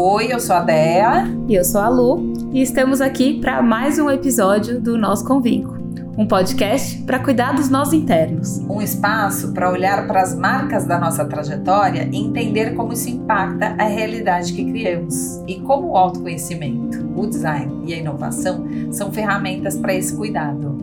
Oi, eu sou a Dea. E eu sou a Lu. E estamos aqui para mais um episódio do Nós Convinco um podcast para cuidar dos nós internos. Um espaço para olhar para as marcas da nossa trajetória e entender como isso impacta a realidade que criamos e como o autoconhecimento, o design e a inovação são ferramentas para esse cuidado.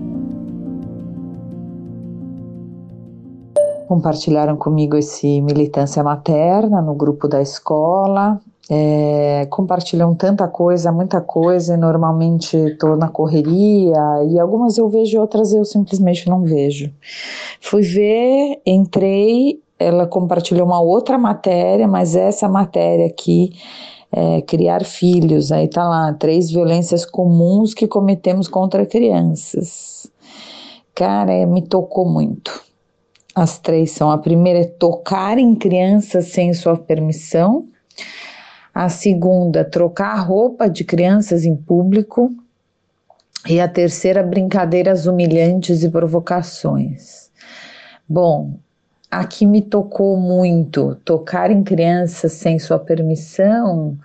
Compartilharam comigo esse militância materna no grupo da escola, é, compartilham tanta coisa, muita coisa, e normalmente estou na correria, e algumas eu vejo, outras eu simplesmente não vejo. Fui ver, entrei, ela compartilhou uma outra matéria, mas essa matéria aqui é, criar filhos, aí tá lá, três violências comuns que cometemos contra crianças. Cara, é, me tocou muito. As três são: a primeira é tocar em crianças sem sua permissão, a segunda, trocar roupa de crianças em público. E a terceira, brincadeiras humilhantes e provocações. Bom, aqui me tocou muito tocar em crianças sem sua permissão.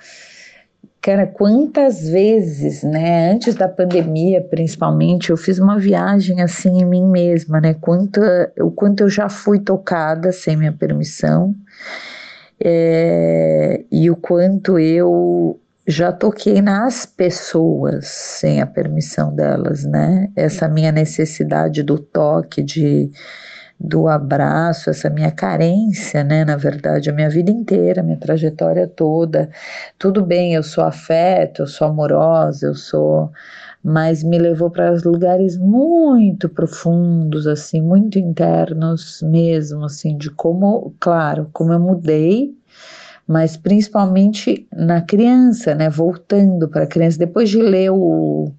Cara, quantas vezes, né, antes da pandemia, principalmente, eu fiz uma viagem assim em mim mesma, né? Quanto, o quanto eu já fui tocada sem minha permissão é, e o quanto eu já toquei nas pessoas sem a permissão delas, né? Essa minha necessidade do toque, de do abraço, essa minha carência, né? Na verdade, a minha vida inteira, a minha trajetória toda. Tudo bem, eu sou afeto, eu sou amorosa, eu sou mas me levou para lugares muito profundos, assim, muito internos mesmo, assim, de como, claro, como eu mudei, mas principalmente na criança, né, voltando para a criança, depois de ler o,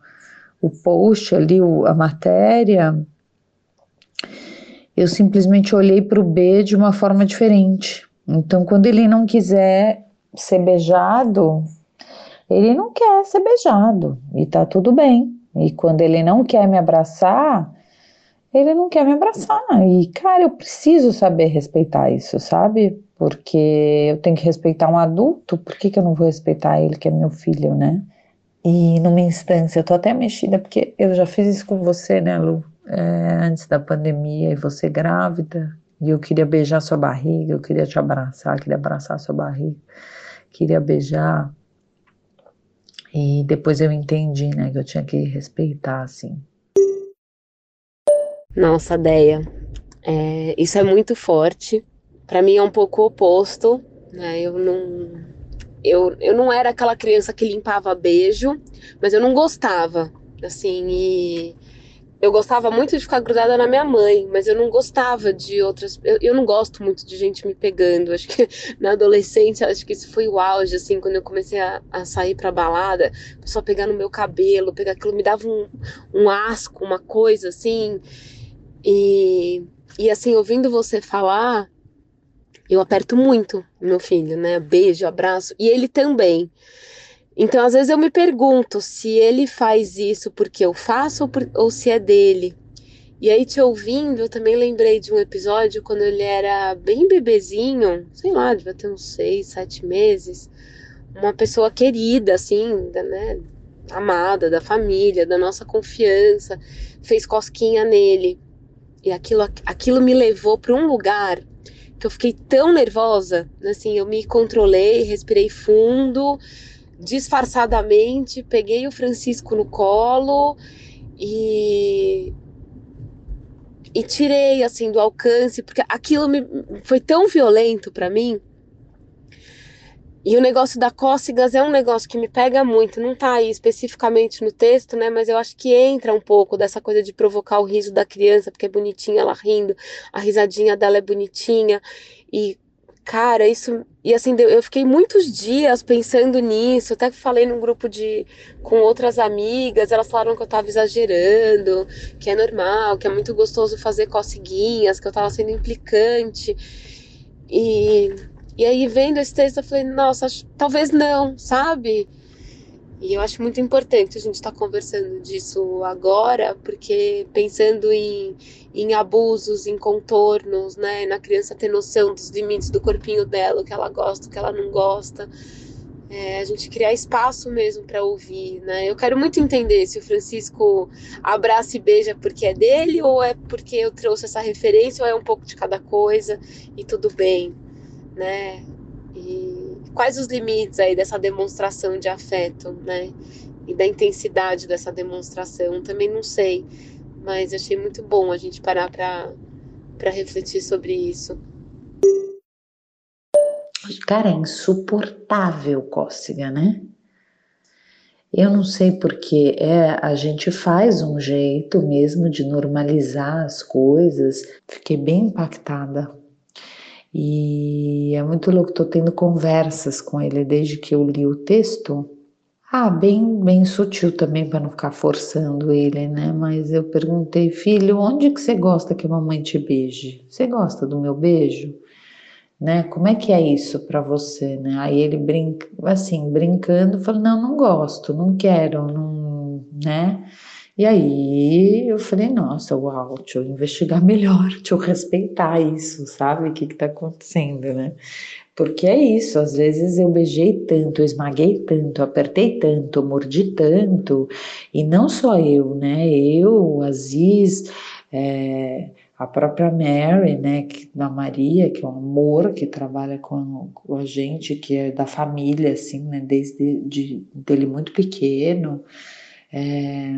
o post ali, o, a matéria, eu simplesmente olhei para o B de uma forma diferente. Então, quando ele não quiser ser beijado, ele não quer ser beijado e tá tudo bem. E quando ele não quer me abraçar, ele não quer me abraçar. E, cara, eu preciso saber respeitar isso, sabe? Porque eu tenho que respeitar um adulto, por que, que eu não vou respeitar ele, que é meu filho, né? E numa instância, eu tô até mexida, porque eu já fiz isso com você, né, Lu? É, antes da pandemia, e você grávida, e eu queria beijar sua barriga, eu queria te abraçar, queria abraçar sua barriga, queria beijar e depois eu entendi, né, que eu tinha que respeitar, assim. Nossa, Deia, é, isso é muito forte. Para mim é um pouco oposto, né? Eu não, eu, eu não era aquela criança que limpava beijo, mas eu não gostava, assim, e eu gostava muito de ficar grudada na minha mãe, mas eu não gostava de outras. Eu, eu não gosto muito de gente me pegando. Acho que na adolescência, acho que isso foi o auge, assim, quando eu comecei a, a sair pra balada, só pegar no meu cabelo, pegar aquilo, me dava um, um asco, uma coisa assim. E, e assim, ouvindo você falar, eu aperto muito meu filho, né? Beijo, abraço, e ele também. Então, às vezes eu me pergunto se ele faz isso porque eu faço ou, por, ou se é dele. E aí, te ouvindo, eu também lembrei de um episódio quando ele era bem bebezinho, sei lá, devia ter uns seis, sete meses. Uma pessoa querida, assim, né? Amada, da família, da nossa confiança, fez cosquinha nele. E aquilo, aquilo me levou para um lugar que eu fiquei tão nervosa, assim, eu me controlei, respirei fundo disfarçadamente, peguei o Francisco no colo e e tirei assim do alcance, porque aquilo me, foi tão violento para mim. E o negócio da cócegas é um negócio que me pega muito, não tá aí especificamente no texto, né? Mas eu acho que entra um pouco dessa coisa de provocar o riso da criança, porque é bonitinha ela rindo, a risadinha dela é bonitinha. E Cara, isso. E assim, eu fiquei muitos dias pensando nisso. Até falei num grupo de com outras amigas, elas falaram que eu tava exagerando, que é normal, que é muito gostoso fazer coceguinhas, que eu tava sendo implicante. E, e aí, vendo esse texto, eu falei, nossa, talvez não, sabe? E eu acho muito importante a gente estar tá conversando disso agora, porque pensando em, em abusos, em contornos, né, na criança ter noção dos limites do corpinho dela, o que ela gosta, o que ela não gosta, é, a gente criar espaço mesmo para ouvir, né? Eu quero muito entender se o Francisco abraça e beija porque é dele ou é porque eu trouxe essa referência ou é um pouco de cada coisa e tudo bem, né? Quais os limites aí dessa demonstração de afeto, né? E da intensidade dessa demonstração, também não sei, mas achei muito bom a gente parar para refletir sobre isso. Cara, é insuportável cócega, né? Eu não sei porque é, a gente faz um jeito mesmo de normalizar as coisas. Fiquei bem impactada. E é muito louco, tô tendo conversas com ele desde que eu li o texto. Ah, bem, bem sutil também para não ficar forçando ele, né? Mas eu perguntei, filho, onde que você gosta que a mamãe te beije? Você gosta do meu beijo? né? Como é que é isso para você, né? Aí ele brinca, assim, brincando, falou: "Não, não gosto, não quero, não, né?" E aí eu falei: "Nossa, uau, deixa eu investigar melhor, deixa eu respeitar isso, sabe? O que que tá acontecendo, né?" Porque é isso, às vezes eu beijei tanto, eu esmaguei tanto, apertei tanto, mordi tanto, e não só eu, né? Eu, Aziz, é, a própria Mary, né, da Maria, que é um amor, que trabalha com, com a gente, que é da família, assim, né, desde de, dele muito pequeno. É,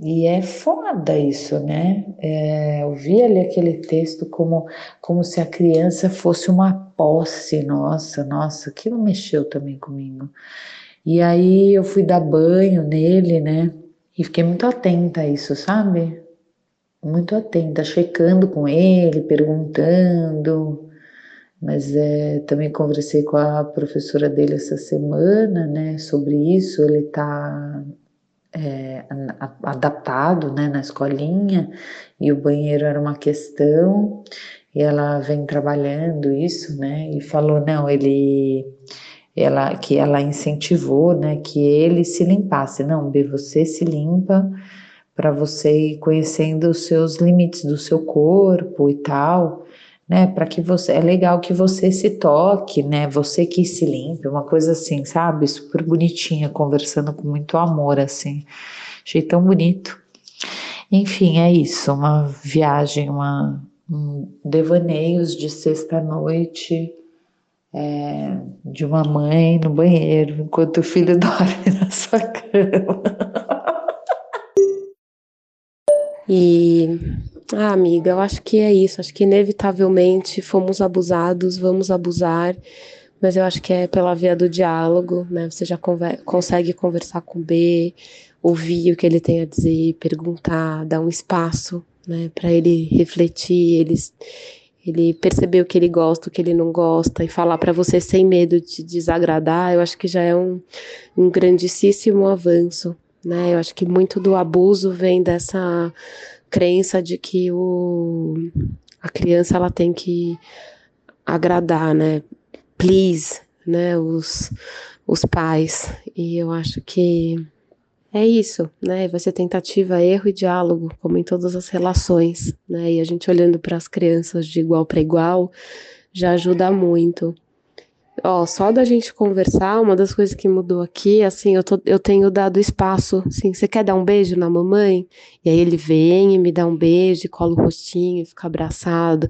e é foda isso, né? É, eu vi ali aquele texto como, como se a criança fosse uma posse, nossa, nossa, aquilo mexeu também comigo. E aí eu fui dar banho nele, né? E fiquei muito atenta a isso, sabe? muito atenta, checando com ele, perguntando. Mas é, também conversei com a professora dele essa semana, né, sobre isso. Ele está é, adaptado, né, na escolinha e o banheiro era uma questão. E ela vem trabalhando isso, né, e falou não, ele ela que ela incentivou, né, que ele se limpasse. Não, B, você se limpa para você ir conhecendo os seus limites do seu corpo e tal, né? Para que você é legal que você se toque, né? Você que se limpe, uma coisa assim, sabe? Super bonitinha, conversando com muito amor assim. Achei tão bonito. Enfim, é isso, uma viagem, uma um devaneios de sexta-noite é, de uma mãe no banheiro enquanto o filho dorme na sua cama. E, ah, amiga, eu acho que é isso. Acho que inevitavelmente fomos abusados, vamos abusar, mas eu acho que é pela via do diálogo, né? Você já conver consegue conversar com o B, ouvir o que ele tem a dizer, perguntar, dar um espaço, né, para ele refletir, ele, ele perceber o que ele gosta, o que ele não gosta e falar para você sem medo de desagradar. Eu acho que já é um, um grandíssimo avanço né? Eu acho que muito do abuso vem dessa crença de que o, a criança ela tem que agradar, né? Please, né? Os, os pais. E eu acho que é isso, né? Vai ser tentativa, erro e diálogo, como em todas as relações, né? E a gente olhando para as crianças de igual para igual já ajuda muito. Ó, só da gente conversar, uma das coisas que mudou aqui, assim, eu, tô, eu tenho dado espaço, assim, você quer dar um beijo na mamãe? E aí ele vem e me dá um beijo, cola o rostinho, fica abraçado.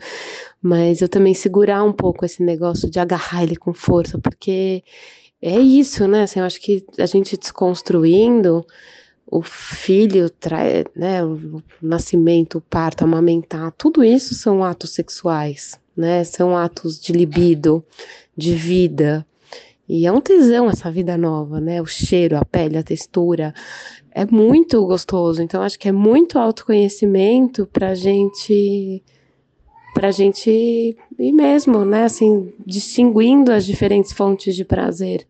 Mas eu também segurar um pouco esse negócio de agarrar ele com força, porque é isso, né? Assim, eu acho que a gente desconstruindo o filho, né, o nascimento, o parto, amamentar, tudo isso são atos sexuais, né? São atos de libido, de vida. E é um tesão essa vida nova, né? O cheiro, a pele, a textura. É muito gostoso. Então, acho que é muito autoconhecimento pra gente. Pra gente ir mesmo, né? Assim, distinguindo as diferentes fontes de prazer.